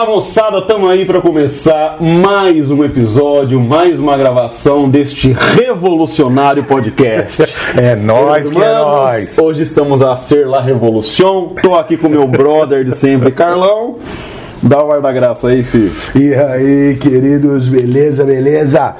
Fala moçada, estamos aí para começar mais um episódio, mais uma gravação deste revolucionário podcast. é nós que é nós. Hoje estamos a ser La Revolução. Tô aqui com meu brother de sempre, Carlão. Dá o ar da graça aí, filho. E aí, queridos, beleza, beleza?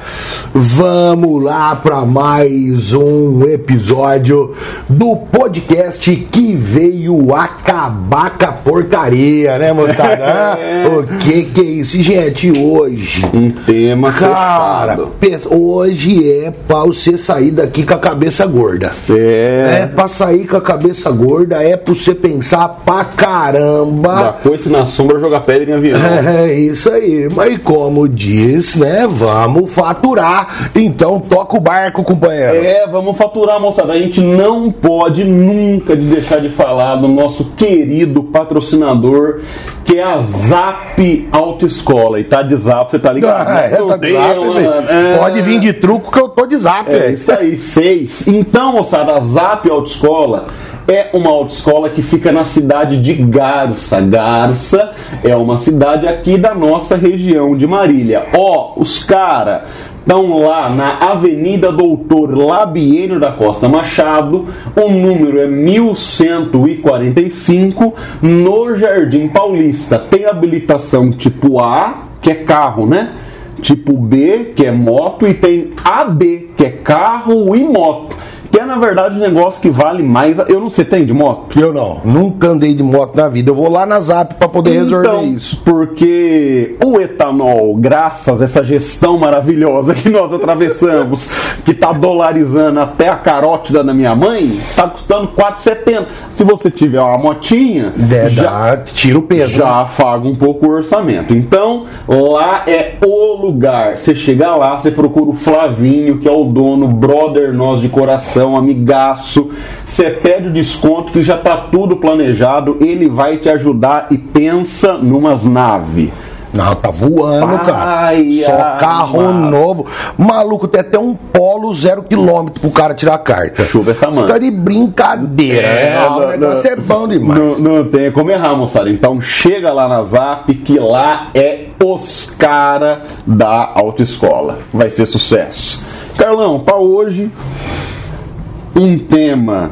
Vamos lá para mais um episódio do podcast que veio acabar com a porcaria, né, moçada? é. O que que é isso, gente? Hoje. Um tema Cara, fechado. hoje é pra você sair daqui com a cabeça gorda. É. É pra sair com a cabeça gorda, é pra você pensar pra caramba. Da coisa na sombra jogar pedra em avião. É isso aí, mas como diz, né? Vamos faturar. Então toca o barco, companheiro. É, vamos faturar, moçada. A gente não pode nunca de deixar de falar do nosso querido patrocinador, que é a Zap Autoescola. E tá de Zap, você tá ligado? Ah, é, tá de zap, é. Pode vir de truco que eu tô de zap, É velho. isso aí, seis. Então, moçada, a Zap Autoescola é uma autoescola que fica na cidade de Garça. Garça é uma cidade aqui da nossa região de Marília. Ó, os cara estão lá na Avenida Doutor Labienio da Costa Machado, o número é 1145, no Jardim Paulista. Tem habilitação tipo A, que é carro, né? tipo B, que é moto, e tem AB, que é carro e moto. Que é na verdade um negócio que vale mais. Eu não sei, tem de moto? Eu não, nunca andei de moto na vida. Eu vou lá na zap pra poder resolver Então, isso. Porque o etanol, graças a essa gestão maravilhosa que nós atravessamos, que tá dolarizando até a carótida da minha mãe, tá custando 4,70. Se você tiver uma motinha, É, já, tira o peso. já afaga um pouco o orçamento. Então, lá é o lugar. Você chega lá, você procura o Flavinho, que é o dono, brother nós de coração, amigaço. Você pede o desconto que já tá tudo planejado. Ele vai te ajudar e pensa numas naves. Não, tá voando, cara. Ai, Só ai, carro mano. novo. Maluco, tem até um polo zero quilômetro pro cara tirar a carta. Chuva essa mano. Você tá de brincadeira, É, né? não, o negócio não. é bom demais. Não, não tem como errar, moçada. Então chega lá na Zap, que lá é os cara da autoescola. Vai ser sucesso. Carlão, para hoje, um tema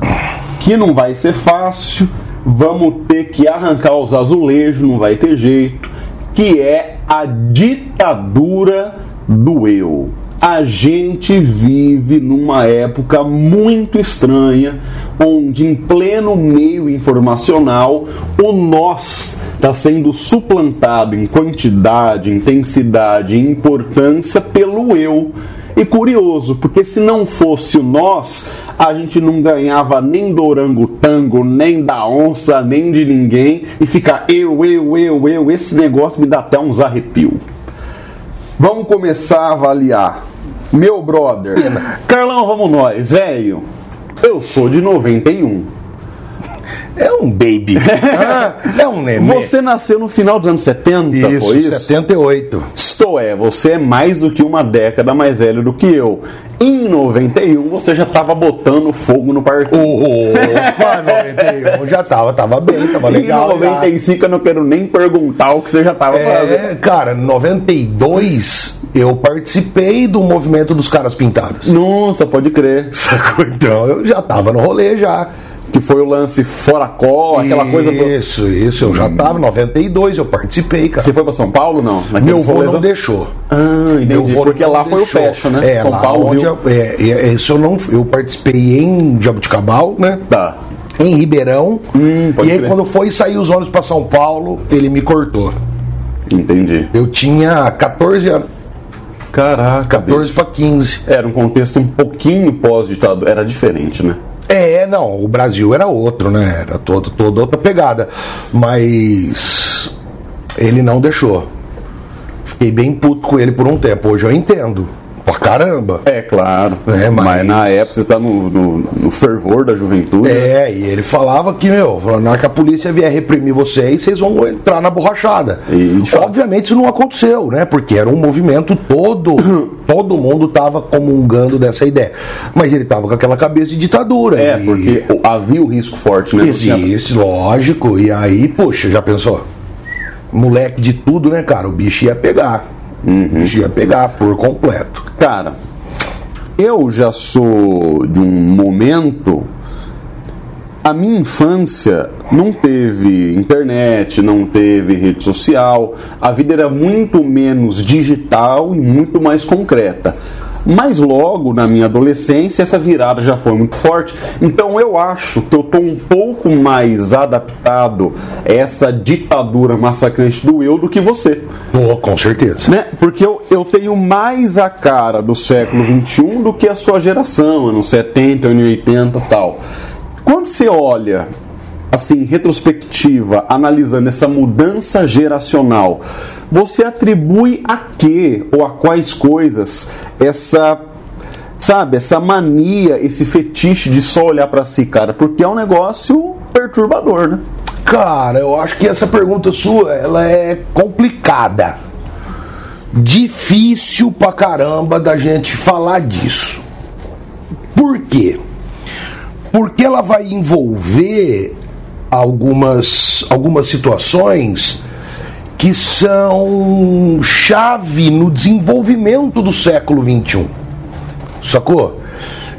que não vai ser fácil. Vamos ter que arrancar os azulejos, não vai ter jeito. Que é a ditadura do eu. A gente vive numa época muito estranha, onde em pleno meio informacional o nós está sendo suplantado em quantidade, intensidade e importância pelo eu. E curioso, porque se não fosse o nós, a gente não ganhava nem do orangotango, nem da onça, nem de ninguém, e ficar eu, eu, eu, eu, esse negócio me dá até uns arrepios. Vamos começar a avaliar. Meu brother. Carlão, vamos nós, velho. Eu sou de 91. É um baby. É um neném. Você nasceu no final dos anos 70, isso, foi isso? 78. Isto é, você é mais do que uma década mais velho do que eu. Em 91 você já estava botando fogo no parquinho. Opa, 91 já tava, tava bem, tava legal. em 95 eu não quero nem perguntar o que você já estava já. fazendo. É, cara, 92 eu participei do movimento dos caras pintados. Nossa, pode crer. Sacou? Então eu já tava no rolê já. Que foi o lance fora có, aquela coisa. Isso, isso, eu já tava, 92 eu participei, cara. Você foi pra São Paulo não? Naqueles Meu vô rolês- não deixou. Ah, entendi. Meu vô Porque lá foi o deixou. fecho, né? É, São lá Paulo, onde eu, é, é, isso eu não, eu participei em Jabuticabal, né? Tá. Em Ribeirão. Hum, e aí crer. quando foi sair os ônibus pra São Paulo, ele me cortou. Entendi. Eu tinha 14 anos, Caraca. 14 para 15. Era um contexto um pouquinho pós-ditadura. Era diferente, né? É, não, o Brasil era outro, né? Era todo, toda outra pegada. Mas ele não deixou. Fiquei bem puto com ele por um tempo. Hoje eu entendo. Pra caramba. É, claro. É, mas... mas- na época você tá no, no, no fervor da juventude. né? É, e ele falava que, meu, na hora que a polícia vier reprimir vocês, vocês vão entrar na borrachada. E, Obviamente isso não aconteceu, né? Porque era um movimento todo, todo mundo tava comungando dessa ideia. Mas ele tava com aquela cabeça de ditadura. É, e- porque havia o risco forte, né? Existe, lógico. E aí, poxa, já pensou? moleque de tudo, né, cara? O bicho ia pegar. Bicho ia pegar por completo. Cara, eu já sou de um momento. A minha infância não teve internet, não teve rede social, a vida era muito menos digital e muito mais concreta. Mas logo na minha adolescência essa virada já foi muito forte. Então eu acho que eu estou um pouco mais adaptado a essa ditadura massacrante do eu do que você. Pô, com certeza. Né? Porque eu, eu tenho mais a cara do século XXI do que a sua geração, anos 70, anos 80 e tal. Quando você olha, assim, retrospectiva, analisando essa mudança geracional, você atribui a quê ou a quais coisas essa sabe, essa mania, esse fetiche de só olhar para si, cara, porque é um negócio perturbador, né? Cara, eu acho que essa pergunta sua, ela é complicada. Difícil pra caramba da gente falar disso. Por quê? Porque ela vai envolver algumas, algumas situações que são chave no desenvolvimento do século XXI. Sacou?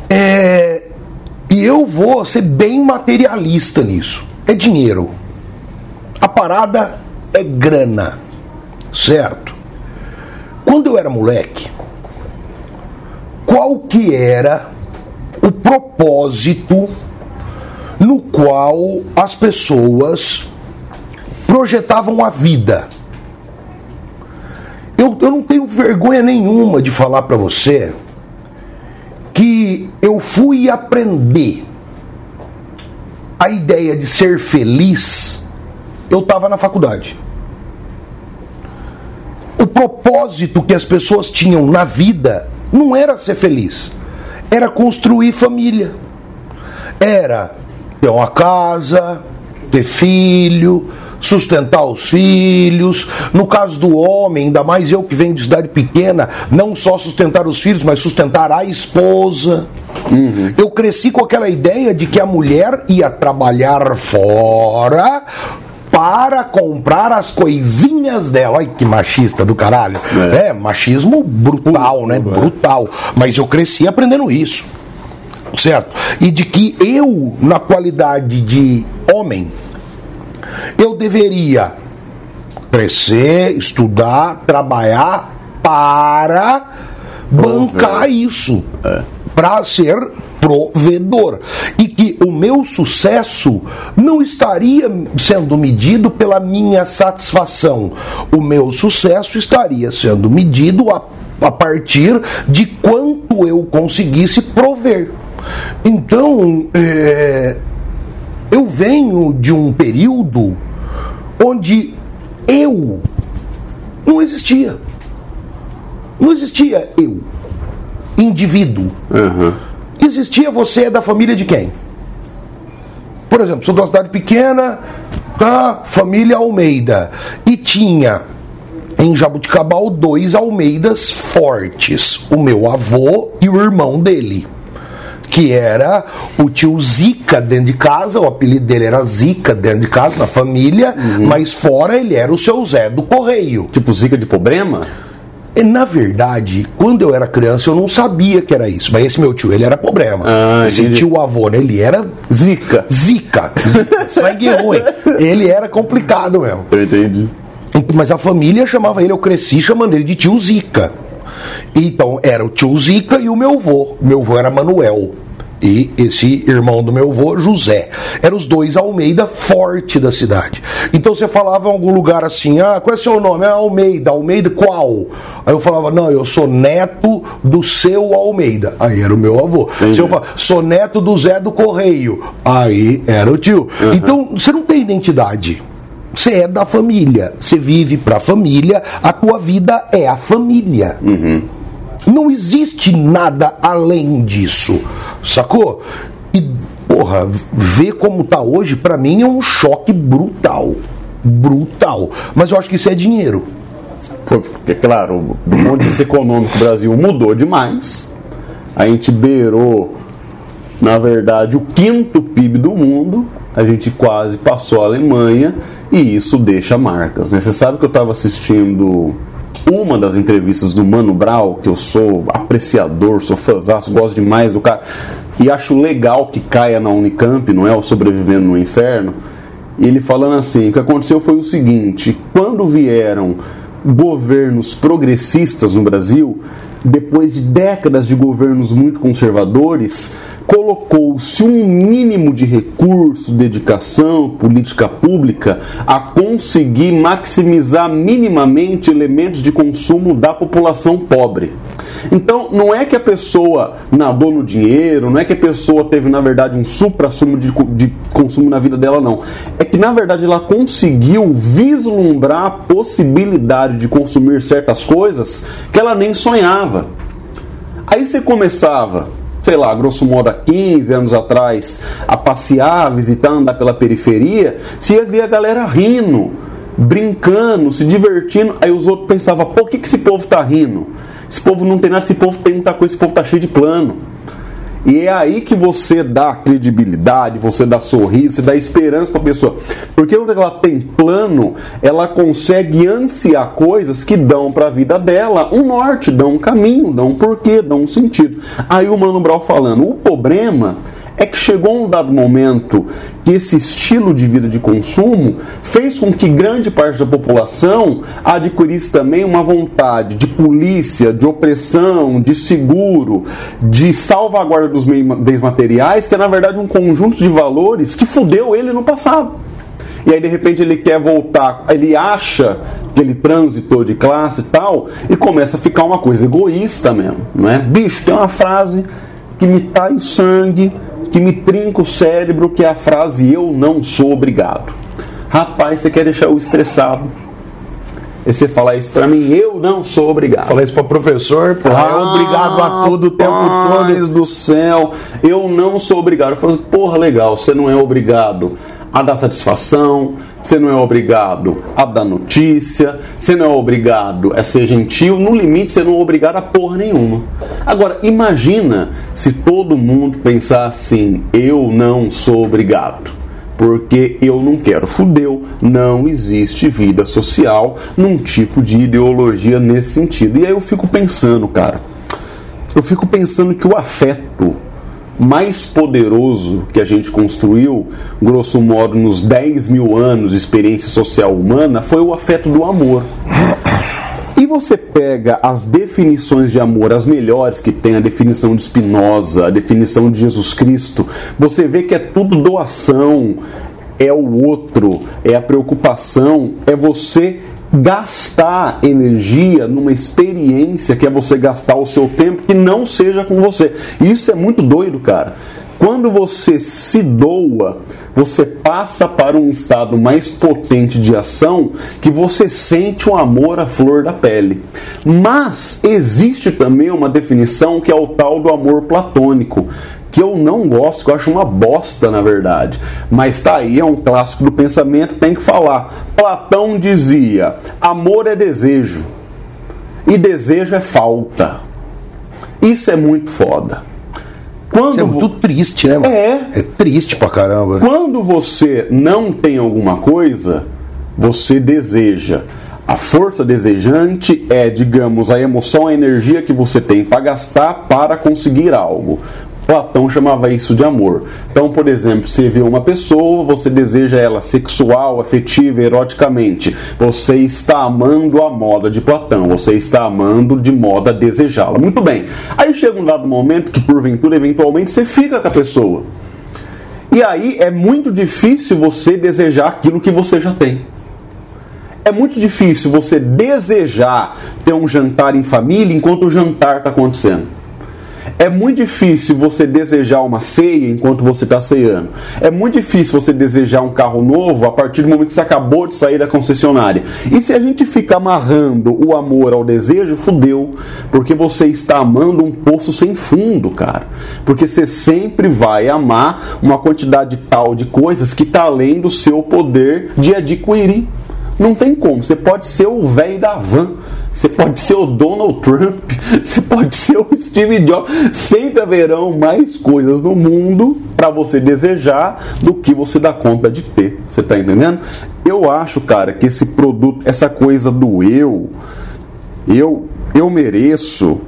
É, e eu vou ser bem materialista nisso. É dinheiro. A parada é grana. Certo? Quando eu era moleque, qual que era o propósito no qual as pessoas projetavam a vida. Eu, eu não tenho vergonha nenhuma de falar para você que eu fui aprender a ideia de ser feliz, eu estava na faculdade. O propósito que as pessoas tinham na vida não era ser feliz, era construir família, era ter uma casa, ter filho, sustentar os filhos. No caso do homem, ainda mais eu que venho de cidade pequena, não só sustentar os filhos, mas sustentar a esposa. Uhum. Eu cresci com aquela ideia de que a mulher ia trabalhar fora para comprar as coisinhas dela. Ai, que machista do caralho. É, é machismo brutal, né? Brutal. Mas eu cresci aprendendo isso. Certo? E de que eu, na qualidade de homem, eu deveria crescer, estudar, trabalhar para bancar isso, é. para ser provedor. E que o meu sucesso não estaria sendo medido pela minha satisfação. O meu sucesso estaria sendo medido a, a partir de quanto eu conseguisse prover. Então, é, eu venho de um período onde eu não existia. Não existia eu, indivíduo. Uhum. Existia você da família de quem? Por exemplo, sou de uma cidade pequena, tá? família Almeida. E tinha em Jabuticabal dois Almeidas fortes: o meu avô e o irmão dele que era o tio Zica dentro de casa, o apelido dele era Zica dentro de casa, na família, uhum. mas fora ele era o seu Zé do Correio. Tipo Zica de problema? E, na verdade, quando eu era criança, eu não sabia que era isso. Mas esse meu tio, ele era problema. Ah, esse entendi. tio avô, né, ele era. Zica. Zica. Zica. Sangue ruim. Ele era complicado mesmo. Eu entendi. Mas a família chamava ele, eu cresci chamando ele de tio Zica. Então era o tio Zica e o meu avô. Meu avô era Manuel. E esse irmão do meu avô, José. Eram os dois Almeida forte da cidade. Então você falava em algum lugar assim: ah, qual é seu nome? É Almeida. Almeida qual? Aí eu falava: não, eu sou neto do seu Almeida. Aí era o meu avô. Entendi. Se eu falava, sou neto do Zé do Correio. Aí era o tio. Uhum. Então você não tem identidade. Você é da família, você vive para a família, a tua vida é a família. Uhum. Não existe nada além disso, sacou? E, porra, ver como tá hoje, para mim é um choque brutal. Brutal. Mas eu acho que isso é dinheiro. Porque, claro, o ponto de vista econômico do Brasil mudou demais. A gente beirou, na verdade, o quinto PIB do mundo a gente quase passou a Alemanha e isso deixa marcas. Né? Você sabe que eu estava assistindo uma das entrevistas do Mano Brown, que eu sou apreciador, sou fãzão, gosto demais do cara, e acho legal que caia na Unicamp, não é? O Sobrevivendo no Inferno. Ele falando assim: o que aconteceu foi o seguinte, quando vieram governos progressistas no Brasil, depois de décadas de governos muito conservadores, colocou-se um mínimo de recurso, dedicação, política pública a conseguir maximizar minimamente elementos de consumo da população pobre. Então, não é que a pessoa nadou no dinheiro, não é que a pessoa teve, na verdade, um supra-sumo de, de consumo na vida dela, não. É que, na verdade, ela conseguiu vislumbrar a possibilidade de consumir certas coisas que ela nem sonhava. Aí você começava sei lá, grosso modo há 15 anos atrás, a passear, a visitar, andar pela periferia, se ia ver a galera rindo, brincando, se divertindo. Aí os outros pensavam, o que, que esse povo tá rindo? Esse povo não tem nada, esse povo tem muita coisa, esse povo tá cheio de plano. E é aí que você dá credibilidade, você dá sorriso, você dá esperança para a pessoa. Porque quando ela tem plano, ela consegue ansiar coisas que dão para a vida dela um norte, dão um caminho, dão um porquê, dão um sentido. Aí o Mano Brown falando, o problema é que chegou um dado momento que esse estilo de vida de consumo fez com que grande parte da população adquirisse também uma vontade de polícia, de opressão, de seguro, de salvaguarda dos bens materiais, que é na verdade um conjunto de valores que fudeu ele no passado. E aí de repente ele quer voltar, ele acha que ele transitou de classe e tal, e começa a ficar uma coisa egoísta mesmo, não é? Bicho, tem uma frase que me tai o sangue, que me trinca o cérebro, que é a frase eu não sou obrigado. Rapaz, você quer deixar eu estressado. E você falar isso para mim, eu não sou obrigado. Falar isso para professor, pô, ah, é obrigado a tudo o tempo todo. do céu, eu não sou obrigado. Eu falo, porra, legal, você não é obrigado a dar satisfação, você não é obrigado a dar notícia, você não é obrigado a ser gentil, no limite você não é obrigado a porra nenhuma. Agora, imagina se todo mundo pensar assim: eu não sou obrigado. Porque eu não quero. Fudeu, não existe vida social num tipo de ideologia nesse sentido. E aí eu fico pensando, cara, eu fico pensando que o afeto mais poderoso que a gente construiu, grosso modo, nos 10 mil anos de experiência social humana, foi o afeto do amor. E você pega as definições de amor, as melhores que tem, a definição de Spinoza, a definição de Jesus Cristo, você vê que é tudo doação, é o outro, é a preocupação, é você gastar energia numa experiência que é você gastar o seu tempo que não seja com você. Isso é muito doido, cara. Quando você se doa, você passa para um estado mais potente de ação que você sente o amor à flor da pele. Mas existe também uma definição que é o tal do amor platônico, que eu não gosto, que eu acho uma bosta, na verdade. Mas tá aí, é um clássico do pensamento, tem que falar. Platão dizia: amor é desejo e desejo é falta. Isso é muito foda. Quando Isso é muito triste, né? É. É triste pra caramba. Quando você não tem alguma coisa, você deseja. A força desejante é, digamos, a emoção, a energia que você tem para gastar para conseguir algo. Platão chamava isso de amor. Então, por exemplo, você vê uma pessoa, você deseja ela sexual, afetiva, eroticamente. Você está amando a moda de Platão, você está amando de moda desejá-la. Muito bem. Aí chega um dado momento que, porventura, eventualmente, você fica com a pessoa. E aí é muito difícil você desejar aquilo que você já tem. É muito difícil você desejar ter um jantar em família enquanto o jantar está acontecendo. É muito difícil você desejar uma ceia enquanto você está ceando. É muito difícil você desejar um carro novo a partir do momento que você acabou de sair da concessionária. E se a gente fica amarrando o amor ao desejo, fudeu. Porque você está amando um poço sem fundo, cara. Porque você sempre vai amar uma quantidade tal de coisas que está além do seu poder de adquirir. Não tem como. Você pode ser o velho da van Você pode ser o Donald Trump, você pode ser o Steve Jobs. Sempre haverão mais coisas no mundo para você desejar do que você dá conta de ter. Você tá entendendo? Eu acho, cara, que esse produto, essa coisa do eu, eu, eu mereço,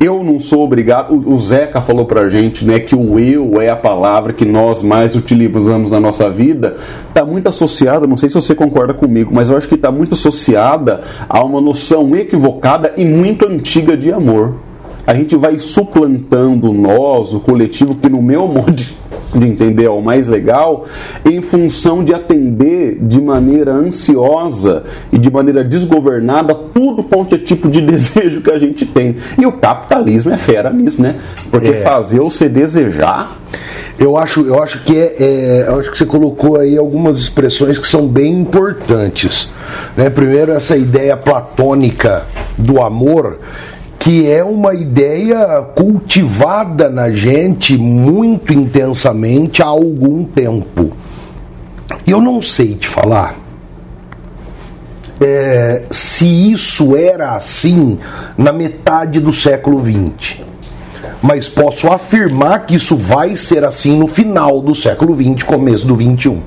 eu não sou obrigado. O, Zeca falou pra gente, né, que o eu é a palavra que nós mais utilizamos na nossa vida. Tá muito associada, não sei se você concorda comigo, mas eu acho que está muito associada a uma noção equivocada e muito antiga de amor. A gente vai suplantando nós, o coletivo, que no meu modo de de entender o mais legal, em função de atender de maneira ansiosa e de maneira desgovernada tudo quanto é tipo de desejo que a gente tem. E o capitalismo é fera nisso, né? Porque é. fazer você desejar. Eu acho, eu acho que é, é, eu acho que você colocou aí algumas expressões que são bem importantes. Né? Primeiro, essa ideia platônica do amor que é uma ideia cultivada na gente muito intensamente há algum tempo. Eu não sei te falar é, se isso era assim na metade do século XX. Mas posso afirmar que isso vai ser assim no final do século XX, começo do XXI.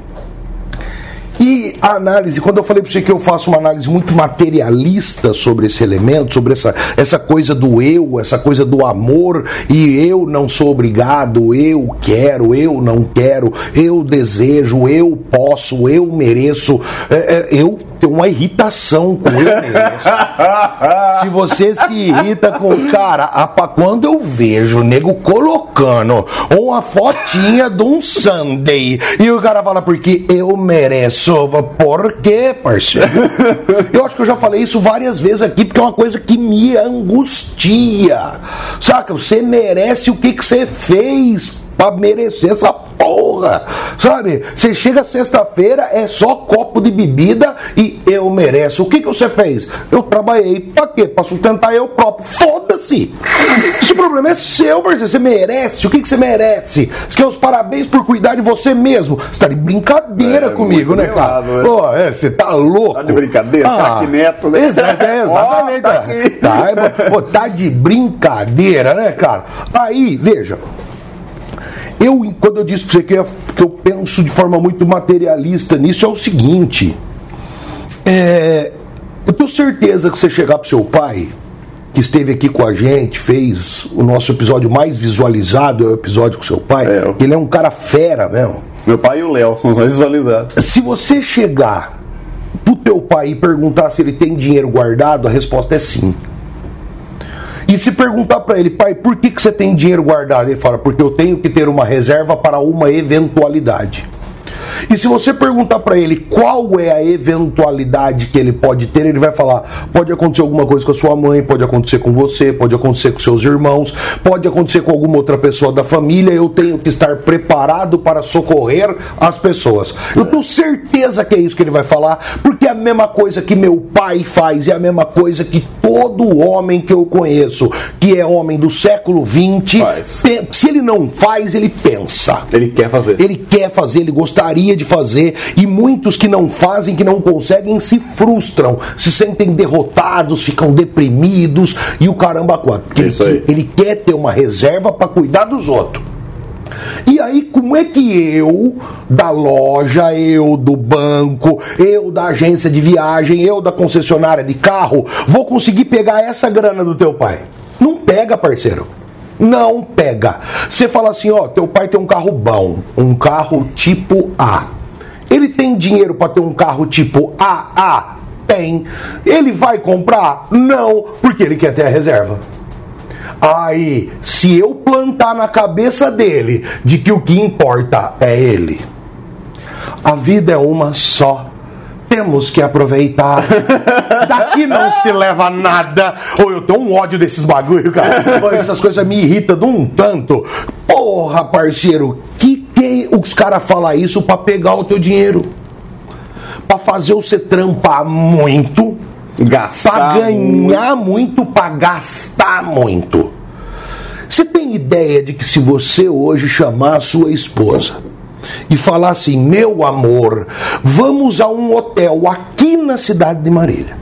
E a análise, quando eu falei para você que eu faço uma análise muito materialista sobre esse elemento, sobre essa, essa coisa do eu, essa coisa do amor, e eu não sou obrigado, eu quero, eu não quero, eu desejo, eu posso, eu mereço, é, é, eu tenho uma irritação com eu mereço. se você se irrita com cara, apa, quando eu vejo o nego colocando uma fotinha de um Sunday e o cara fala porque eu mereço. Por quê, parceiro? Eu acho que eu já falei isso várias vezes aqui, porque é uma coisa que me angustia. Saca? Você merece o que, que você fez para merecer essa porra. Sabe? Você chega sexta-feira, é só copo de bebida e eu mereço. O que, que você fez? Eu trabalhei. Pra quê? Pra sustentar eu próprio. Foda-se! Esse problema é seu, parceiro. Você merece. O que, que você merece? Você quer os parabéns por cuidar de você mesmo. Você tá de brincadeira é, comigo, né, cara? Né? Pô, é, você tá louco. Tá de brincadeira? Ah, tá aqui neto, né? Exato, é, exatamente. Oh, tá, tá, é, pô, tá de brincadeira, né, cara? Aí, veja. Eu, quando eu disse para você que eu, que eu penso de forma muito materialista nisso, é o seguinte: é, eu tenho certeza que você chegar para seu pai, que esteve aqui com a gente, fez o nosso episódio mais visualizado, é o episódio com seu pai, é. ele é um cara fera mesmo. Meu pai e o Léo são os mais visualizados. Se você chegar pro teu pai e perguntar se ele tem dinheiro guardado, a resposta é sim. E se perguntar para ele, pai, por que, que você tem dinheiro guardado? Ele fala, porque eu tenho que ter uma reserva para uma eventualidade. E se você perguntar para ele qual é a eventualidade que ele pode ter, ele vai falar: pode acontecer alguma coisa com a sua mãe, pode acontecer com você, pode acontecer com seus irmãos, pode acontecer com alguma outra pessoa da família. Eu tenho que estar preparado para socorrer as pessoas. Eu tenho certeza que é isso que ele vai falar, porque é a mesma coisa que meu pai faz, é a mesma coisa que todo homem que eu conheço, que é homem do século XX, se ele não faz, ele pensa. Ele quer fazer. Ele quer fazer, ele gostaria gostaria de fazer, e muitos que não fazem, que não conseguem, se frustram, se sentem derrotados, ficam deprimidos e o caramba quanto. Porque ele, ele quer ter uma reserva para cuidar dos outros. E aí, como é que eu, da loja, eu do banco, eu da agência de viagem, eu da concessionária de carro, vou conseguir pegar essa grana do teu pai? Não pega, parceiro. Não pega. Você fala assim, ó, teu pai tem um carro bom, um carro tipo A. Ele tem dinheiro para ter um carro tipo AA? Tem. Ele vai comprar? Não, porque ele quer ter a reserva. Aí, se eu plantar na cabeça dele de que o que importa é ele, a vida é uma só temos que aproveitar. Daqui não se leva nada. Ou eu tenho um ódio desses bagulho, cara. Essas coisas me irritam de um tanto. Porra, parceiro, que que os caras falam isso para pegar o teu dinheiro? Para fazer você trampar muito, gastar para ganhar muito, muito para gastar muito. Você tem ideia de que se você hoje chamar a sua esposa e falar assim: meu amor, vamos a um hotel aqui na cidade de Marília.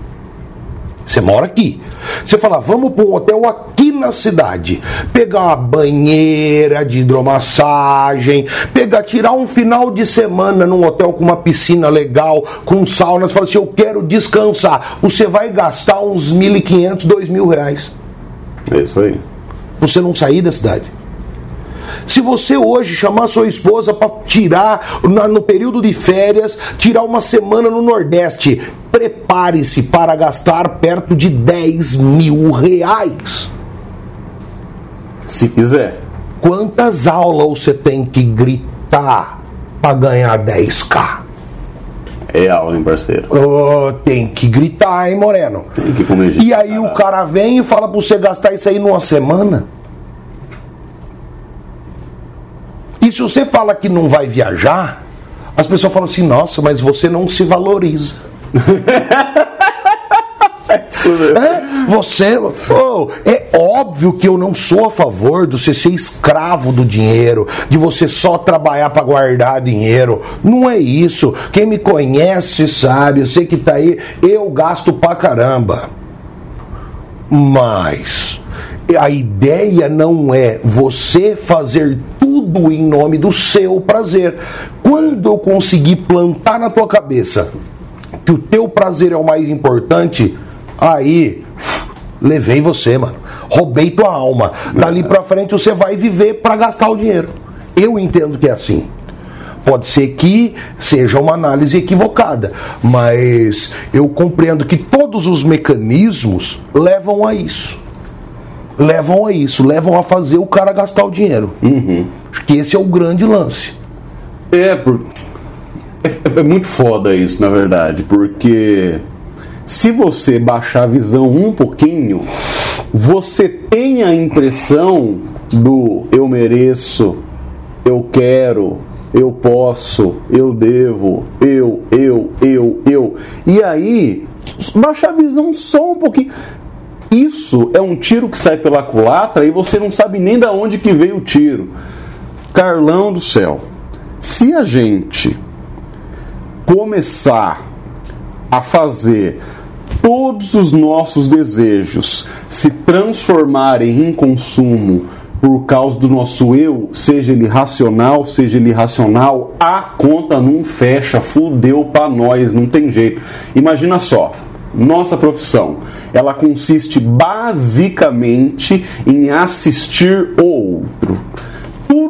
Você mora aqui. Você fala, vamos para um hotel aqui na cidade. Pegar uma banheira de hidromassagem, pegar, tirar um final de semana num hotel com uma piscina legal, com sauna. Você fala assim, eu quero descansar. Você vai gastar uns 1.500, 2.000 reais. É isso aí. Você não sair da cidade. Se você hoje chamar sua esposa para tirar, no período de férias, tirar uma semana no Nordeste, prepare-se para gastar perto de 10 mil reais. Se quiser. Quantas aulas você tem que gritar para ganhar 10k? É aula, hein, parceiro? Oh, tem que gritar, hein, Moreno? Tem que comer E aí o cara vem e fala para você gastar isso aí numa semana? E se você fala que não vai viajar, as pessoas falam assim: nossa, mas você não se valoriza. É, você, oh, é óbvio que eu não sou a favor de você ser escravo do dinheiro, de você só trabalhar para guardar dinheiro. Não é isso. Quem me conhece sabe, eu sei que tá aí, eu gasto pra caramba. Mas a ideia não é você fazer tudo em nome do seu prazer. Quando eu conseguir plantar na tua cabeça que o teu prazer é o mais importante, aí levei você, mano. Roubei tua alma. Dali pra frente você vai viver para gastar o dinheiro. Eu entendo que é assim. Pode ser que seja uma análise equivocada, mas eu compreendo que todos os mecanismos levam a isso. Levam a isso, levam a fazer o cara gastar o dinheiro. Uhum. Acho que esse é o grande lance. É, por... é, é muito foda isso, na verdade, porque se você baixar a visão um pouquinho, você tem a impressão do eu mereço, eu quero, eu posso, eu devo, eu, eu, eu, eu. E aí, baixar a visão só um pouquinho. Isso é um tiro que sai pela culatra e você não sabe nem da onde que veio o tiro. Carlão do céu, se a gente começar a fazer todos os nossos desejos se transformarem em consumo por causa do nosso eu, seja ele racional, seja ele irracional, a conta não fecha, fudeu pra nós, não tem jeito. Imagina só, nossa profissão, ela consiste basicamente em assistir o outro.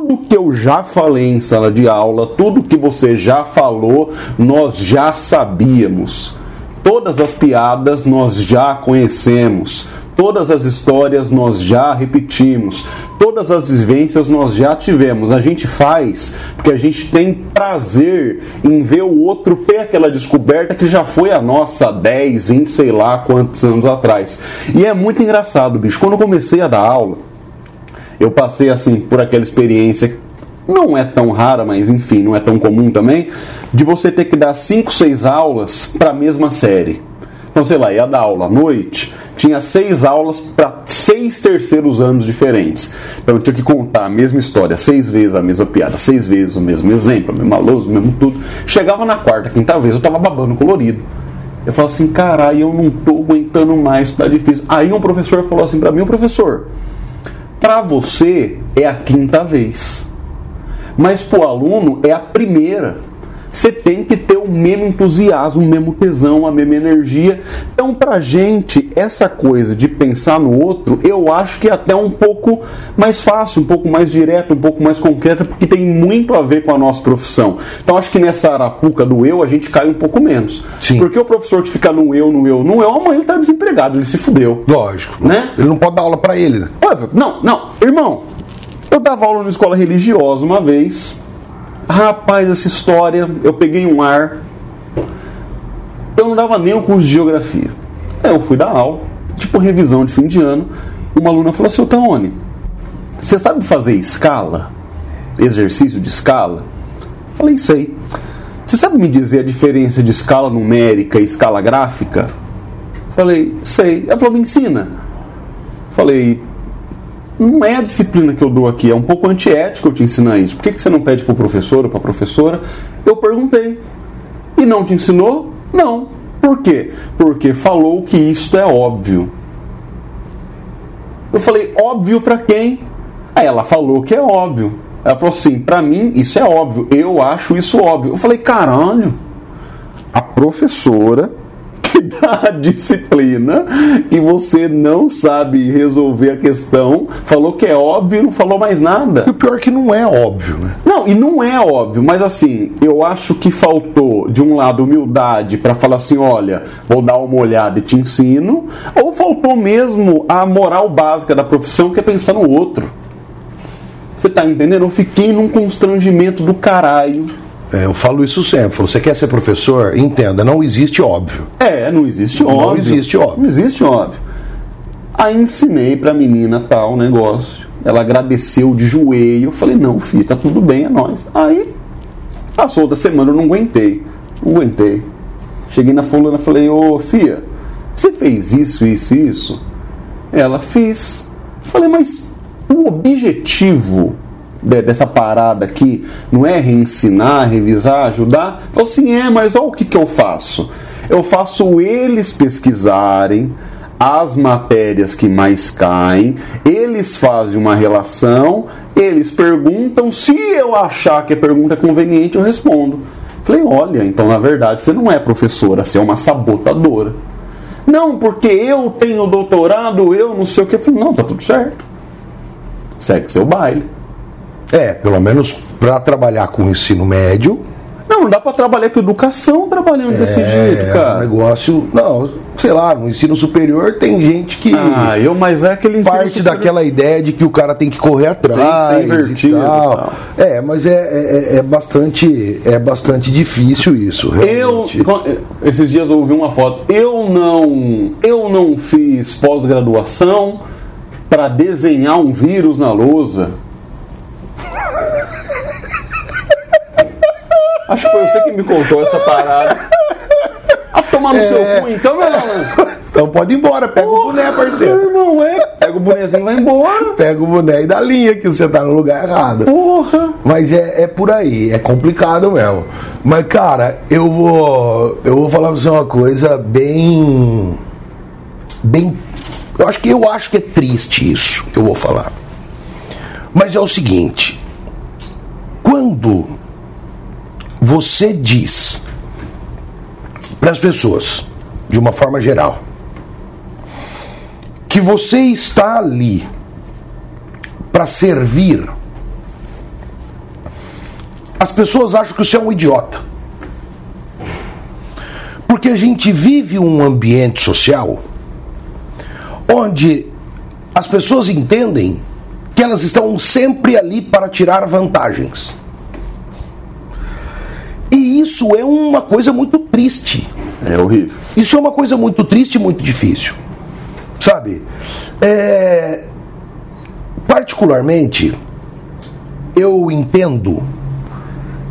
Tudo que eu já falei em sala de aula, tudo que você já falou, nós já sabíamos. Todas as piadas nós já conhecemos. Todas as histórias nós já repetimos, todas as vivências nós já tivemos. A gente faz porque a gente tem prazer em ver o outro ter aquela descoberta que já foi a nossa 10, 20, sei lá quantos anos atrás. E é muito engraçado, bicho. Quando eu comecei a dar aula, eu passei assim por aquela experiência não é tão rara, mas enfim, não é tão comum também, de você ter que dar 5, 6 aulas para a mesma série. Então, sei lá, ia dar aula à noite, tinha seis aulas para seis terceiros anos diferentes. Então eu tinha que contar a mesma história, seis vezes a mesma piada, seis vezes o mesmo exemplo, a mesma lousa, o mesmo tudo. Chegava na quarta, quinta vez, eu tava babando colorido. Eu falava assim, caralho, eu não tô aguentando mais, tá difícil. Aí um professor falou assim para mim, o professor, para você é a quinta vez, mas pro aluno é a primeira você tem que ter o mesmo entusiasmo, o mesmo tesão, a mesma energia. Então, pra gente, essa coisa de pensar no outro, eu acho que é até um pouco mais fácil, um pouco mais direto, um pouco mais concreta, porque tem muito a ver com a nossa profissão. Então, acho que nessa arapuca do eu, a gente cai um pouco menos. Sim. Porque o professor que fica no eu, no eu, no eu, amanhã ele tá desempregado, ele se fudeu. Lógico. Né? Ele não pode dar aula para ele, né? Não, não, irmão, eu dava aula numa escola religiosa uma vez. Rapaz, essa história, eu peguei um ar. Eu não dava nem o curso de geografia. Aí eu fui dar aula, tipo revisão de fim de ano. Uma aluna falou assim: Taone, você sabe fazer escala? Exercício de escala? Falei, sei. Você sabe me dizer a diferença de escala numérica e escala gráfica? Falei, sei. Ela falou, me ensina. Falei, não é a disciplina que eu dou aqui, é um pouco antiético eu te ensinar isso. Por que, que você não pede para o professor ou para a professora? Eu perguntei. E não te ensinou? Não. Por quê? Porque falou que isto é óbvio. Eu falei, óbvio para quem? Aí ela falou que é óbvio. Ela falou assim: para mim isso é óbvio, eu acho isso óbvio. Eu falei: caralho, a professora que dá a disciplina e você não sabe resolver a questão, falou que é óbvio e não falou mais nada. E o pior é que não é óbvio, né? Não, e não é óbvio, mas assim, eu acho que faltou, de um lado, humildade para falar assim: olha, vou dar uma olhada e te ensino, ou faltou mesmo a moral básica da profissão, que é pensar no outro. Você tá entendendo? Eu fiquei num constrangimento do caralho. É, eu falo isso sempre. Você quer ser professor? Entenda, não existe óbvio. É, não existe óbvio. Não existe óbvio. Não existe óbvio. Aí ensinei pra menina tal negócio. Ela agradeceu de joelho. Eu falei, não, filho, tá tudo bem, é nóis. Aí, passou outra semana, eu não aguentei. Não aguentei. Cheguei na fulana e falei, ô, filha, você fez isso, isso, isso? Ela, fiz. Falei, mas o objetivo de, dessa parada aqui não é reensinar, revisar, ajudar? Falou assim, é, mas olha o que, que eu faço. Eu faço eles pesquisarem as matérias que mais caem, eles fazem uma relação, eles perguntam, se eu achar que a pergunta é conveniente, eu respondo. Falei, olha, então na verdade você não é professora, você é uma sabotadora. Não, porque eu tenho doutorado, eu não sei o que. Eu falei, não, tá tudo certo segue seu baile. É, pelo menos para trabalhar com o ensino médio. Não, não dá para trabalhar com educação trabalhando é, desse jeito, cara. É um negócio. Não, sei lá, no ensino superior tem gente que. Ah, eu, mas é aquele Parte superior... daquela ideia de que o cara tem que correr atrás. Tem que ser invertido. E tal. E tal. É, mas é, é, é, bastante, é bastante difícil isso. Realmente. Eu, esses dias eu ouvi uma foto. Eu não, eu não fiz pós-graduação para desenhar um vírus na lousa. Acho que foi você que me contou essa parada. A tomar no é... seu cu então, meu malandro. Então pode ir embora, pega Porra, o boné, parceiro. Irmão, é. Pega o bonézinho e vai embora. Pega o boné e dá linha que você tá no lugar errado. Porra! Mas é, é por aí, é complicado mesmo. Mas, cara, eu vou. Eu vou falar pra você uma coisa bem. Bem eu acho que eu acho que é triste isso que eu vou falar. Mas é o seguinte, quando você diz para as pessoas, de uma forma geral, que você está ali para servir, as pessoas acham que você é um idiota. Porque a gente vive um ambiente social onde as pessoas entendem que elas estão sempre ali para tirar vantagens. E isso é uma coisa muito triste. É horrível. Isso é uma coisa muito triste e muito difícil. Sabe? É... Particularmente, eu entendo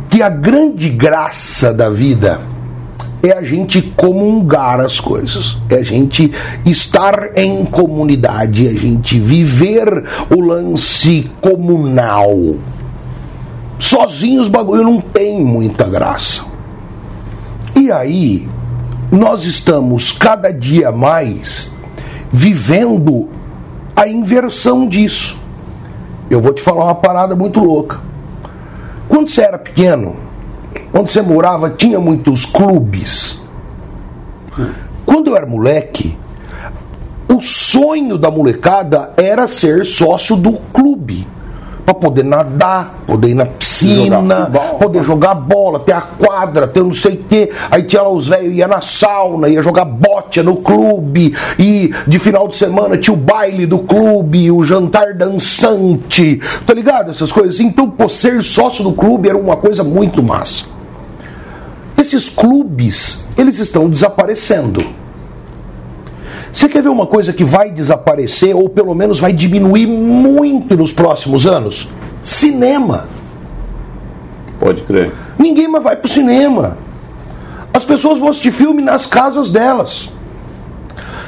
que a grande graça da vida é a gente comungar as coisas, é a gente estar em comunidade, é a gente viver o lance comunal. Sozinhos bagulho não tem muita graça. E aí, nós estamos cada dia mais vivendo a inversão disso. Eu vou te falar uma parada muito louca. Quando você era pequeno, onde você morava tinha muitos clubes. Quando eu era moleque, o sonho da molecada era ser sócio do clube. Para poder nadar, poder ir na piscina, jogar poder jogar bola, ter a quadra, ter não sei o quê. Aí tinha lá os velhos, ia na sauna, ia jogar bote no clube. E de final de semana tinha o baile do clube, o jantar dançante. Tá ligado? Essas coisas. Então, por ser sócio do clube era uma coisa muito massa. Esses clubes, eles estão desaparecendo. Você quer ver uma coisa que vai desaparecer ou pelo menos vai diminuir muito nos próximos anos? Cinema. Pode crer. Ninguém mais vai para o cinema. As pessoas vão assistir filme nas casas delas.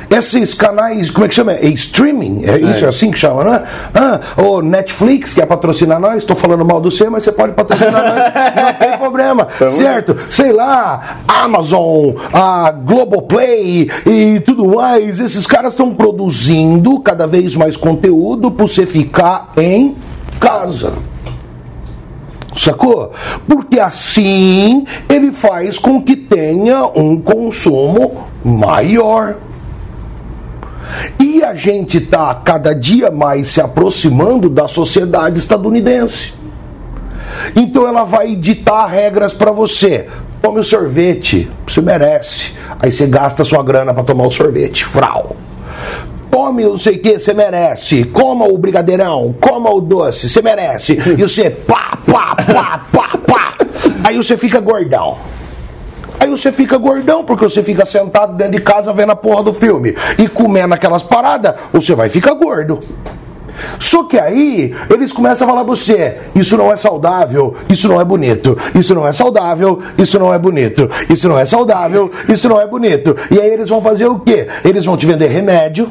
Esses canais, como é que chama? É streaming? É isso, é, assim que chama, né? Ah, o Netflix quer patrocinar nós, estou falando mal do seu, mas você pode patrocinar nós, não tem problema, certo? Sei lá, Amazon, a Globoplay e tudo mais, esses caras estão produzindo cada vez mais conteúdo para você ficar em casa. Sacou? Porque assim ele faz com que tenha um consumo maior. E a gente está cada dia mais se aproximando da sociedade estadunidense. Então ela vai ditar regras para você. Tome o sorvete, você merece. Aí você gasta sua grana para tomar o sorvete, frau. Tome não sei o que, você merece. Coma o brigadeirão, coma o doce, você merece. E você pá, pá, pá, pá, pá. Aí você fica gordão. Aí você fica gordão, porque você fica sentado dentro de casa vendo a porra do filme e comendo aquelas paradas, você vai ficar gordo. Só que aí eles começam a falar pra você: isso não é saudável, isso não é bonito, isso não é saudável, isso não é bonito, isso não é saudável, isso não é bonito. E aí eles vão fazer o quê? Eles vão te vender remédio,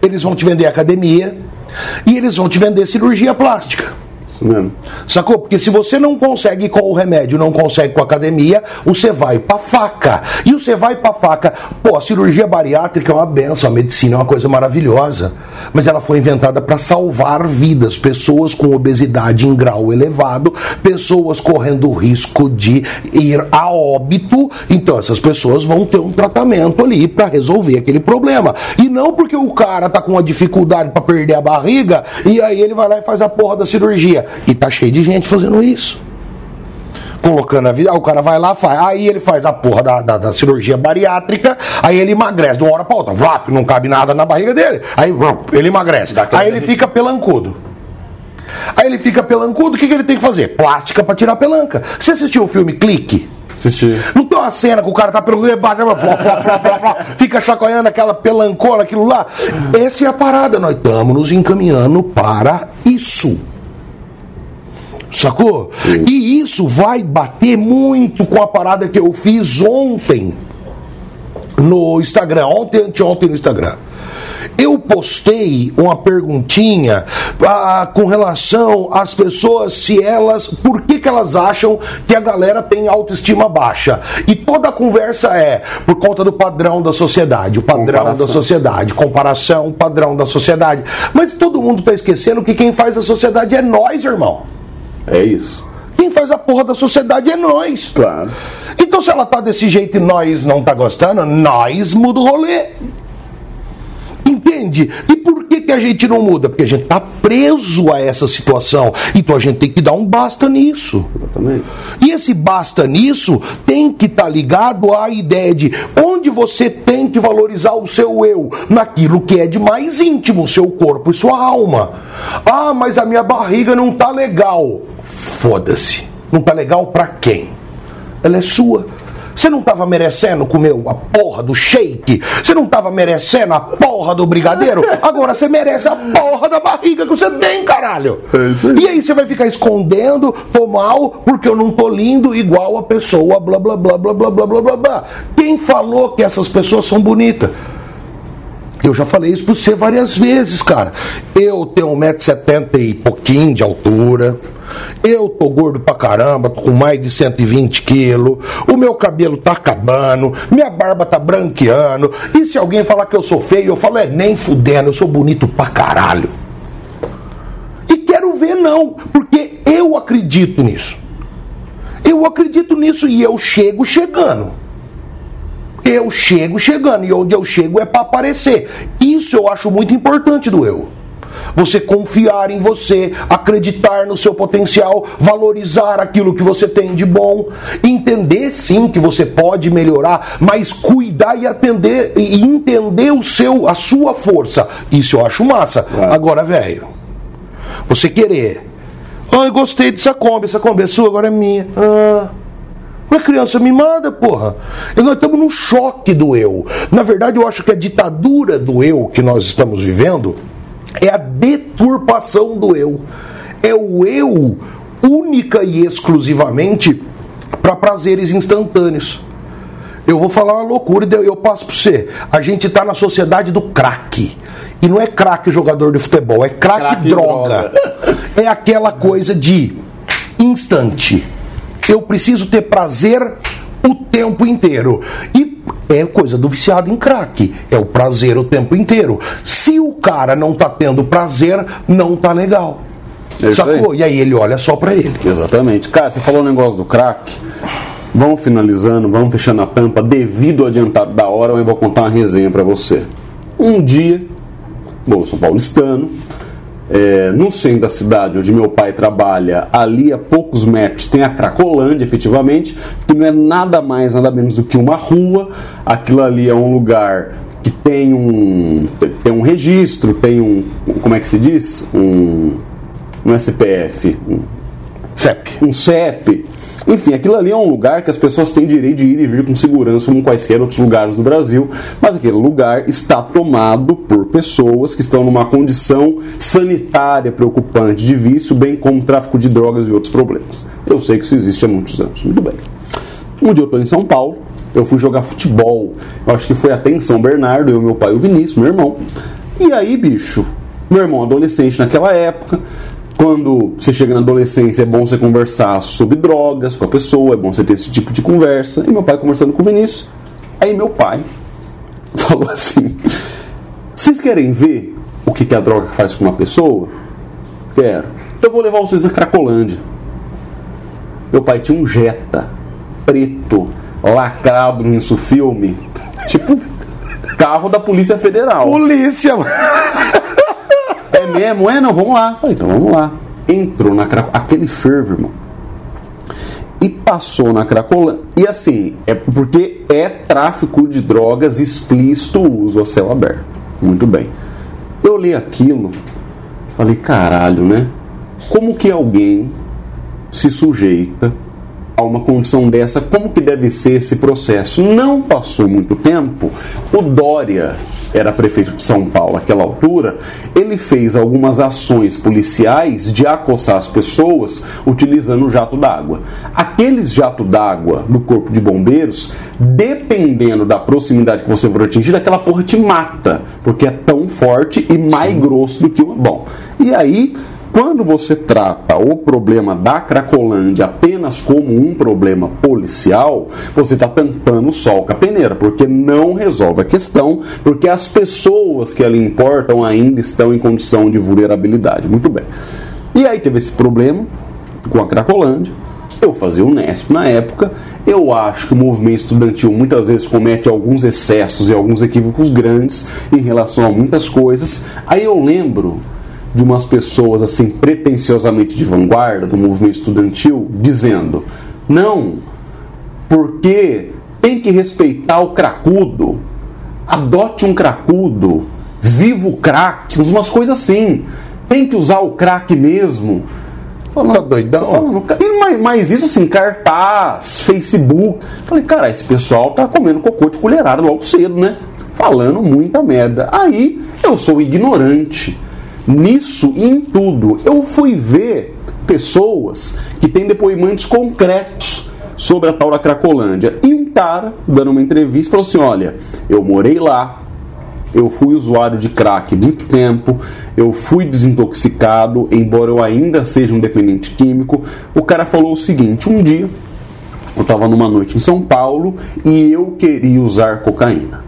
eles vão te vender academia e eles vão te vender cirurgia plástica. Isso mesmo. Sacou? Porque se você não consegue com o remédio, não consegue com a academia, você vai pra faca. E você vai pra faca. Pô, a cirurgia bariátrica é uma benção, a medicina é uma coisa maravilhosa. Mas ela foi inventada para salvar vidas. Pessoas com obesidade em grau elevado, pessoas correndo risco de ir a óbito. Então essas pessoas vão ter um tratamento ali para resolver aquele problema. E não porque o cara tá com uma dificuldade para perder a barriga e aí ele vai lá e faz a porra da cirurgia. E tá cheio de gente fazendo isso. Colocando a vida, aí o cara vai lá, faz. Aí ele faz a porra da, da, da cirurgia bariátrica, aí ele emagrece de uma hora pra outra. Vlap, não cabe nada na barriga dele. Aí ele emagrece. Aí ele fica pelancudo. Aí ele fica pelancudo, o que, que ele tem que fazer? Plástica pra tirar a pelanca. Você assistiu o filme Clique? Assisti. Não tem uma cena que o cara tá pelo fica chacoalhando aquela pelancona, aquilo lá. Essa é a parada. Nós estamos nos encaminhando para isso. Sacou? Sim. E isso vai bater muito com a parada que eu fiz ontem no Instagram, ontem, anteontem no Instagram. Eu postei uma perguntinha ah, com relação às pessoas se elas, por que, que elas acham que a galera tem autoestima baixa? E toda a conversa é por conta do padrão da sociedade, o padrão comparação. da sociedade, comparação, padrão da sociedade. Mas todo mundo está esquecendo que quem faz a sociedade é nós, irmão. É isso. Quem faz a porra da sociedade é nós. Claro. Então se ela tá desse jeito e nós não tá gostando, nós muda o rolê. Entende? E por que, que a gente não muda? Porque a gente tá preso a essa situação. Então a gente tem que dar um basta nisso. Exatamente. E esse basta nisso tem que estar tá ligado à ideia de onde você tem que valorizar o seu eu, naquilo que é de mais íntimo, seu corpo e sua alma. Ah, mas a minha barriga não tá legal. Foda-se. Não tá legal para quem? Ela é sua. Você não estava merecendo comer a porra do shake? Você não estava merecendo a porra do brigadeiro? Agora você merece a porra da barriga que você tem, caralho. É e aí você vai ficar escondendo, tô mal, porque eu não tô lindo igual a pessoa, blá blá blá blá blá blá blá blá blá. Quem falou que essas pessoas são bonitas? Eu já falei isso para você várias vezes, cara. Eu tenho 1,70m e pouquinho de altura. Eu tô gordo pra caramba, tô com mais de 120 quilos, o meu cabelo tá acabando, minha barba tá branqueando, e se alguém falar que eu sou feio, eu falo, é nem fudendo, eu sou bonito pra caralho. E quero ver não, porque eu acredito nisso. Eu acredito nisso e eu chego chegando. Eu chego chegando, e onde eu chego é para aparecer. Isso eu acho muito importante do eu você confiar em você, acreditar no seu potencial, valorizar aquilo que você tem de bom, entender sim que você pode melhorar, mas cuidar e atender e entender o seu, a sua força. Isso eu acho massa. Agora, velho, você querer, ah, eu gostei dessa Kombi, essa Kombi é sua, agora é minha. Ah, não é criança mimada, porra. E nós estamos num choque do eu. Na verdade, eu acho que a ditadura do eu que nós estamos vivendo é a deturpação do eu. É o eu única e exclusivamente para prazeres instantâneos. Eu vou falar uma loucura e eu passo para você. A gente está na sociedade do crack. E não é crack jogador de futebol, é crack, crack droga. droga. É aquela coisa de instante. Eu preciso ter prazer o tempo inteiro. E é coisa do viciado em crack. É o prazer o tempo inteiro. Se o cara não tá tendo prazer, não tá legal. É Sacou? Aí. E aí ele olha só para ele. Exatamente. Cara, você falou o um negócio do crack. Vamos finalizando, vamos fechando a tampa. Devido ao adiantado da hora, eu vou contar uma resenha para você. Um dia, São Paulistano, é, no centro da cidade onde meu pai trabalha, ali a poucos metros tem a Cracolândia, efetivamente, que não é nada mais, nada menos do que uma rua. Aquilo ali é um lugar que tem um, tem um registro, tem um. Como é que se diz? Um. É CPF. Um, CEP. Um CEP. Enfim, aquilo ali é um lugar que as pessoas têm direito de ir e vir com segurança, como quaisquer outros lugares do Brasil, mas aquele lugar está tomado por pessoas que estão numa condição sanitária preocupante de vício, bem como tráfico de drogas e outros problemas. Eu sei que isso existe há muitos anos. Muito bem. Um dia eu estou em São Paulo, eu fui jogar futebol, eu acho que foi até em São Bernardo, eu, meu pai e o Vinícius, meu irmão. E aí, bicho, meu irmão adolescente naquela época, quando você chega na adolescência, é bom você conversar sobre drogas com a pessoa, é bom você ter esse tipo de conversa. E meu pai conversando com o Vinícius. Aí meu pai falou assim: Vocês querem ver o que, que a droga faz com uma pessoa? Quero. Então eu vou levar vocês na Cracolândia. Meu pai tinha um Jetta preto, lacrado no filme, tipo carro da Polícia Federal. Polícia! É mesmo? É, não, vamos lá. Falei, então vamos lá. Entrou na Cracolândia, aquele fervo, irmão. E passou na Cracolândia. E assim, é porque é tráfico de drogas explícito uso a céu aberto. Muito bem. Eu li aquilo, falei, caralho, né? Como que alguém se sujeita a uma condição dessa, como que deve ser esse processo? Não passou muito tempo, o Dória era prefeito de São Paulo naquela altura, ele fez algumas ações policiais de acossar as pessoas utilizando o jato d'água. Aqueles jato d'água do corpo de bombeiros, dependendo da proximidade que você for atingir, aquela porra te mata, porque é tão forte e mais grosso do que uma. Bom, e aí quando você trata o problema da Cracolândia apenas como um problema policial, você está tampando o sol com a peneira, porque não resolve a questão, porque as pessoas que ali importam ainda estão em condição de vulnerabilidade. Muito bem. E aí teve esse problema com a Cracolândia. Eu fazia o Nesp na época. Eu acho que o movimento estudantil muitas vezes comete alguns excessos e alguns equívocos grandes em relação a muitas coisas. Aí eu lembro de umas pessoas assim pretensiosamente de vanguarda do movimento estudantil dizendo: "Não, porque tem que respeitar o cracudo. Adote um cracudo, viva o crack, umas coisas assim. Tem que usar o crack mesmo." Falando, tá doidão? Falando, mas, mas, isso assim, cartaz, Facebook. Falei, cara, esse pessoal tá comendo cocô de colherada logo cedo, né? Falando muita merda. Aí eu sou ignorante nisso e em tudo. Eu fui ver pessoas que têm depoimentos concretos sobre a tal Cracolândia. E um cara, dando uma entrevista, falou assim: Olha, eu morei lá, eu fui usuário de crack muito tempo, eu fui desintoxicado, embora eu ainda seja um dependente químico. O cara falou o seguinte: um dia eu estava numa noite em São Paulo e eu queria usar cocaína.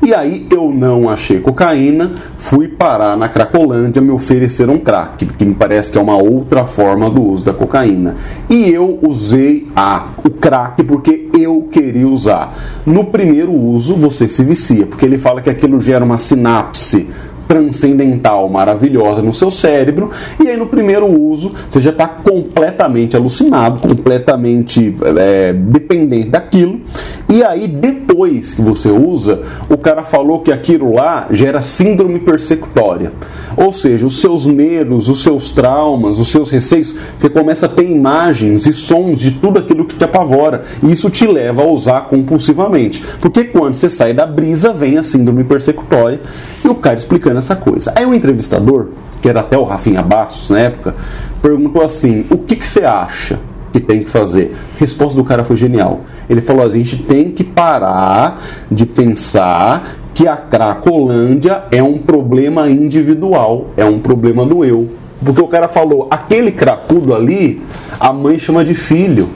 E aí eu não achei cocaína, fui parar na Cracolândia, me ofereceram crack, que me parece que é uma outra forma do uso da cocaína. E eu usei a, o crack porque eu queria usar. No primeiro uso você se vicia, porque ele fala que aquilo gera uma sinapse transcendental maravilhosa no seu cérebro, e aí no primeiro uso você já está completamente alucinado, completamente é, dependente daquilo, e aí depois que você usa, o cara falou que aquilo lá gera síndrome persecutória, ou seja, os seus medos, os seus traumas, os seus receios, você começa a ter imagens e sons de tudo aquilo que te apavora, e isso te leva a usar compulsivamente, porque quando você sai da brisa vem a síndrome persecutória, e o cara explicando essa coisa. Aí o entrevistador, que era até o Rafinha Bastos na época, perguntou assim: o que, que você acha que tem que fazer? A resposta do cara foi genial. Ele falou: a gente tem que parar de pensar que a Cracolândia é um problema individual, é um problema do eu. Porque o cara falou, aquele cracudo ali, a mãe chama de filho.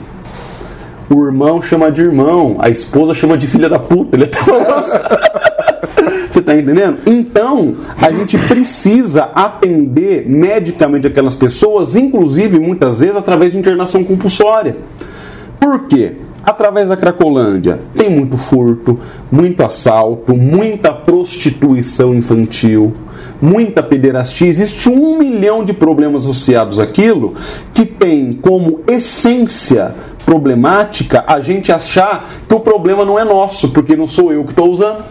O irmão chama de irmão, a esposa chama de filha da puta. Ele tá falando. Você tá entendendo? Então, a gente precisa atender medicamente aquelas pessoas, inclusive muitas vezes através de internação compulsória. Por quê? Através da Cracolândia tem muito furto, muito assalto, muita prostituição infantil, muita pederastia, existe um milhão de problemas associados àquilo que tem como essência problemática a gente achar que o problema não é nosso, porque não sou eu que estou usando.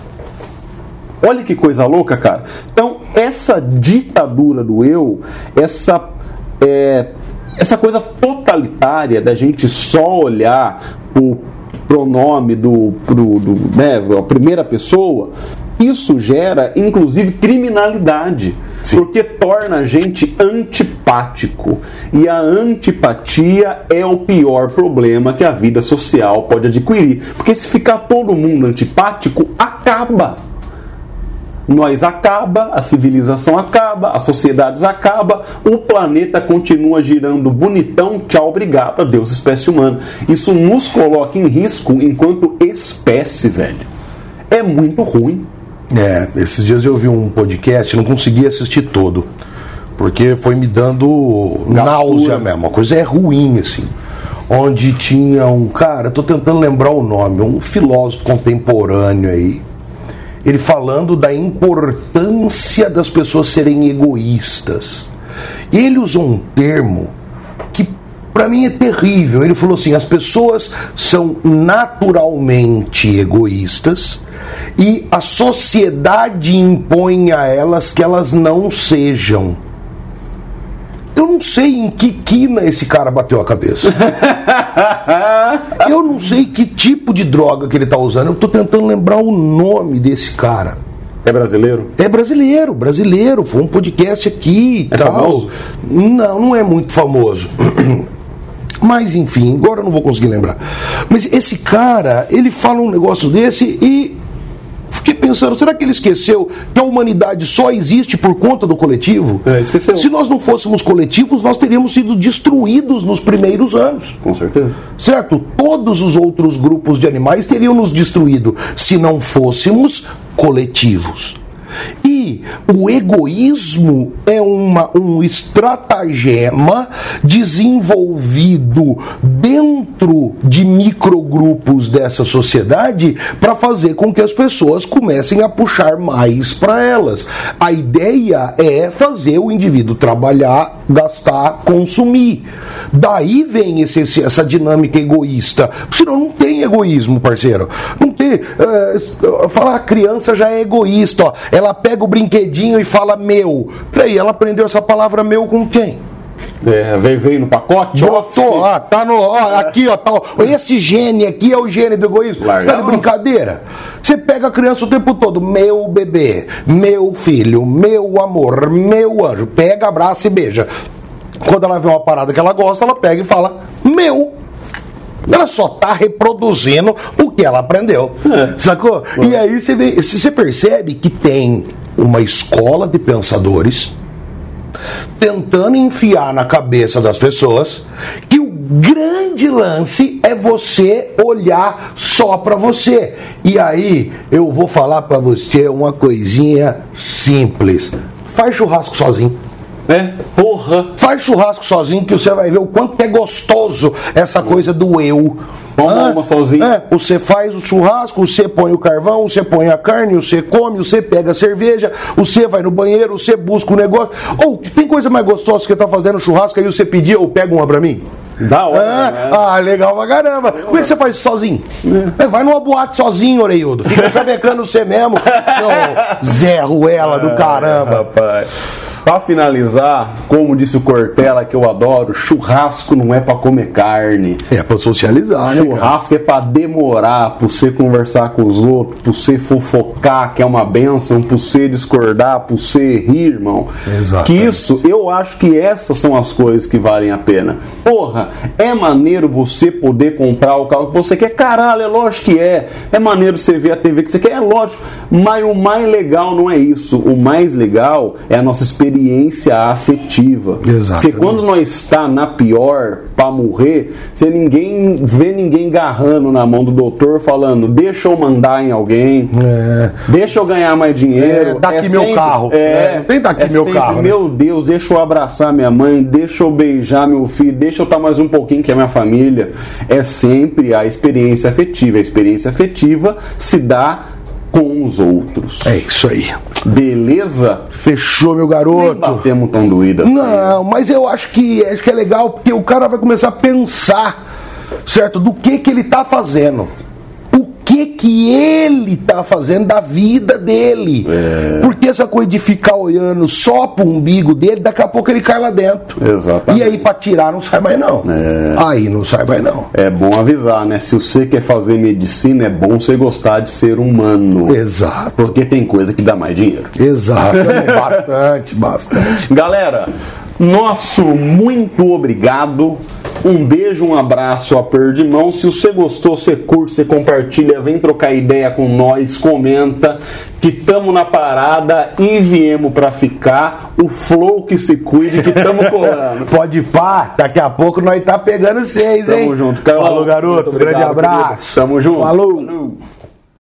Olha que coisa louca, cara. Então, essa ditadura do eu, essa, é, essa coisa totalitária da gente só olhar o pronome do, do, do né, a primeira pessoa, isso gera, inclusive, criminalidade. Sim. Porque torna a gente antipático. E a antipatia é o pior problema que a vida social pode adquirir. Porque se ficar todo mundo antipático, acaba. Nós acaba, a civilização acaba, as sociedades acaba, o planeta continua girando bonitão, tchau, obrigado, adeus, espécie humana. Isso nos coloca em risco enquanto espécie, velho. É muito ruim. É, esses dias eu vi um podcast, não consegui assistir todo, porque foi me dando Gastura. náusea mesmo. A coisa é ruim, assim. Onde tinha um cara, tô tentando lembrar o nome, um filósofo contemporâneo aí, ele falando da importância das pessoas serem egoístas. Ele usou um termo que para mim é terrível. Ele falou assim: as pessoas são naturalmente egoístas e a sociedade impõe a elas que elas não sejam. Eu não sei em que quina esse cara bateu a cabeça. eu não sei que tipo de droga que ele está usando. Eu estou tentando lembrar o nome desse cara. É brasileiro? É brasileiro, brasileiro. Foi um podcast aqui e é tal. Famoso? Não, não é muito famoso. Mas enfim, agora eu não vou conseguir lembrar. Mas esse cara, ele fala um negócio desse e pensando, será que ele esqueceu que a humanidade só existe por conta do coletivo? É, esqueceu. Se nós não fôssemos coletivos, nós teríamos sido destruídos nos primeiros anos. Com certeza. Certo? Todos os outros grupos de animais teriam nos destruído se não fôssemos coletivos. O egoísmo é uma, um estratagema desenvolvido dentro de microgrupos dessa sociedade para fazer com que as pessoas comecem a puxar mais para elas. A ideia é fazer o indivíduo trabalhar, gastar, consumir. Daí vem esse, essa dinâmica egoísta. Senão não tem egoísmo, parceiro. Não tem. Uh, falar a criança já é egoísta. Ó. Ela pega o brinquedinho e fala meu. Peraí, ela aprendeu essa palavra meu com quem? É, veio, veio no pacote? Botou, ó, tá no. Ó, aqui, ó, tá, ó, esse gene aqui é o gene do egoísmo. Você tá de brincadeira? Você pega a criança o tempo todo, meu bebê, meu filho, meu amor, meu anjo. Pega, abraça e beija. Quando ela vê uma parada que ela gosta, ela pega e fala, meu. Ela só está reproduzindo o que ela aprendeu. É. Sacou? É. E aí você, vê, você percebe que tem uma escola de pensadores tentando enfiar na cabeça das pessoas que o grande lance é você olhar só para você. E aí eu vou falar para você uma coisinha simples. Faz churrasco sozinho. É, porra. Faz churrasco sozinho que você vai ver o quanto é gostoso essa coisa do eu. Toma uma sozinho. É, você faz o churrasco, você põe o carvão, você põe a carne, você come, você pega a cerveja, você vai no banheiro, você busca o negócio. Ou tem coisa mais gostosa que você tá fazendo churrasco aí você pedir ou pega uma pra mim? Da hora. É, né? Ah, legal pra caramba. Como é que você faz isso sozinho? É. Vai numa boate sozinho, Oreiudo. Fica chavecando você mesmo. Zé Ruela do caramba. rapaz. Pra finalizar, como disse o Cortella, que eu adoro, churrasco não é pra comer carne. É pra socializar, né? Churrasco é pra demorar, pra você conversar com os outros, pra você fofocar, que é uma benção, pra você discordar, pra você rir, irmão. Exato. Que isso, eu acho que essas são as coisas que valem a pena. Porra, é maneiro você poder comprar o carro que você quer? Caralho, é lógico que é. É maneiro você ver a TV que você quer? É lógico. Mas o mais legal não é isso. O mais legal é a nossa experiência afetiva. Exatamente. Porque quando nós está na pior pra morrer, você ninguém vê ninguém garrando na mão do doutor falando, deixa eu mandar em alguém, É. deixa eu ganhar mais dinheiro. É, dá aqui meu carro. É, É, não tem daqui é meu sempre, carro, né? Meu Deus, deixa eu abraçar minha mãe, deixa eu beijar meu filho, deixa eu estar mais um pouquinho que é minha família. É sempre a experiência afetiva. A experiência afetiva se dá com os outros. É isso aí. Beleza? Fechou, meu Nem garoto. batemos tão doída. Não, mas eu acho que acho que é legal porque o cara vai começar a pensar, certo, do que que ele tá fazendo. O que que ele tá fazendo da vida dele. Porque essa coisa de ficar olhando só pro umbigo dele, daqui a pouco ele cai lá dentro. Exatamente. E aí pra tirar não sai mais não. Aí não sai mais não. É bom avisar, né? Se você quer fazer medicina, é bom você gostar de ser humano. Exato. Porque tem coisa que dá mais dinheiro. Exato. bastante, bastante. Galera, nosso muito obrigado. Um beijo, um abraço, aperto de mão. Se você gostou, você curte, você compartilha, vem trocar ideia com nós, comenta que tamo na parada e viemos pra ficar. O flow que se cuide, que tamo colando. Pode pá, daqui a pouco nós tá pegando seis, hein? Tamo junto, Carlão. Falou, garoto. Obrigado, Grande abraço. querido. Tamo junto. Falou. Falou.